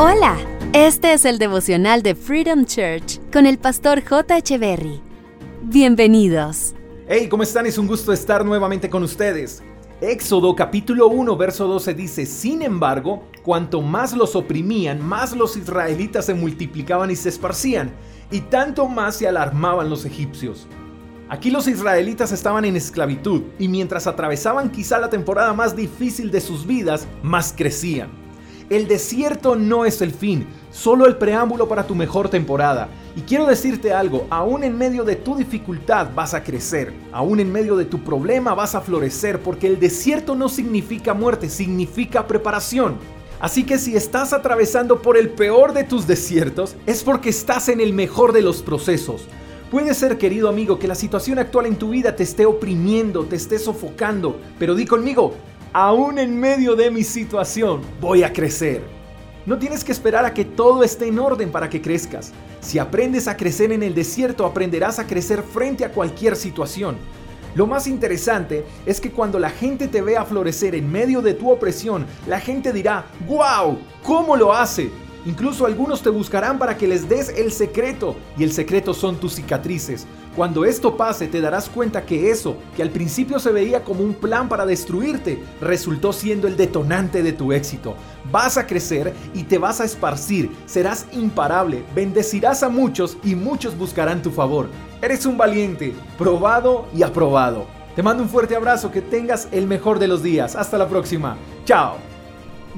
Hola, este es el devocional de Freedom Church con el pastor J. Berry. Bienvenidos. Hey, ¿cómo están? Es un gusto estar nuevamente con ustedes. Éxodo capítulo 1, verso 12 dice, Sin embargo, cuanto más los oprimían, más los israelitas se multiplicaban y se esparcían, y tanto más se alarmaban los egipcios. Aquí los israelitas estaban en esclavitud, y mientras atravesaban quizá la temporada más difícil de sus vidas, más crecían. El desierto no es el fin, solo el preámbulo para tu mejor temporada. Y quiero decirte algo, aún en medio de tu dificultad vas a crecer, aún en medio de tu problema vas a florecer, porque el desierto no significa muerte, significa preparación. Así que si estás atravesando por el peor de tus desiertos, es porque estás en el mejor de los procesos. Puede ser, querido amigo, que la situación actual en tu vida te esté oprimiendo, te esté sofocando, pero di conmigo, aún en medio de mi situación, voy a crecer. No tienes que esperar a que todo esté en orden para que crezcas. Si aprendes a crecer en el desierto, aprenderás a crecer frente a cualquier situación. Lo más interesante es que cuando la gente te vea florecer en medio de tu opresión, la gente dirá, ¡Wow! ¿Cómo lo hace? Incluso algunos te buscarán para que les des el secreto, y el secreto son tus cicatrices. Cuando esto pase te darás cuenta que eso, que al principio se veía como un plan para destruirte, resultó siendo el detonante de tu éxito. Vas a crecer y te vas a esparcir, serás imparable, bendecirás a muchos y muchos buscarán tu favor. Eres un valiente, probado y aprobado. Te mando un fuerte abrazo, que tengas el mejor de los días. Hasta la próxima. Chao.